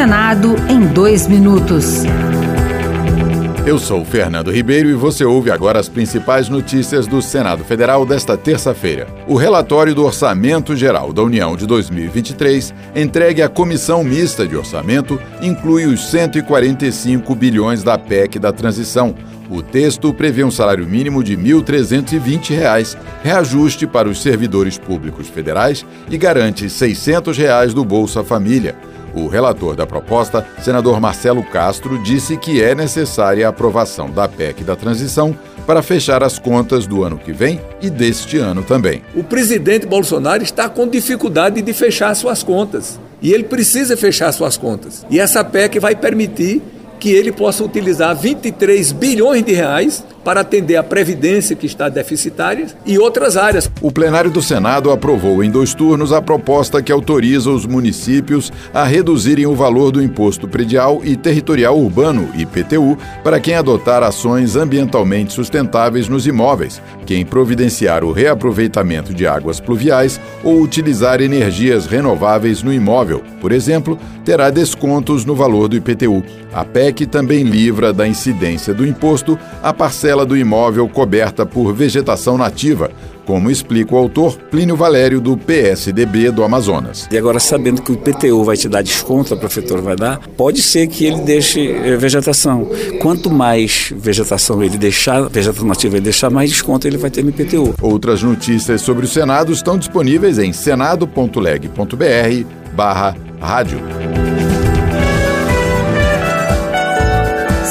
Senado em dois minutos. Eu sou Fernando Ribeiro e você ouve agora as principais notícias do Senado Federal desta terça-feira. O relatório do Orçamento Geral da União de 2023, entregue à Comissão Mista de Orçamento, inclui os 145 bilhões da PEC da transição. O texto prevê um salário mínimo de R$ 1.320, reajuste para os servidores públicos federais e garante 600 reais do Bolsa Família. O relator da proposta, senador Marcelo Castro, disse que é necessária a aprovação da PEC da transição para fechar as contas do ano que vem e deste ano também. O presidente Bolsonaro está com dificuldade de fechar suas contas. E ele precisa fechar suas contas. E essa PEC vai permitir que ele possa utilizar 23 bilhões de reais para atender a previdência que está deficitária e outras áreas. O plenário do Senado aprovou em dois turnos a proposta que autoriza os municípios a reduzirem o valor do imposto predial e territorial urbano IPTU para quem adotar ações ambientalmente sustentáveis nos imóveis, quem providenciar o reaproveitamento de águas pluviais ou utilizar energias renováveis no imóvel, por exemplo, terá descontos no valor do IPTU. A PEC também livra da incidência do imposto a parcela parcela do imóvel coberta por vegetação nativa, como explica o autor Plínio Valério, do PSDB do Amazonas. E agora, sabendo que o IPTU vai te dar desconto, a prefeitura vai dar, pode ser que ele deixe eh, vegetação. Quanto mais vegetação ele deixar, vegetação nativa ele deixar, mais desconto ele vai ter no IPTU. Outras notícias sobre o Senado estão disponíveis em senado.leg.br barra rádio.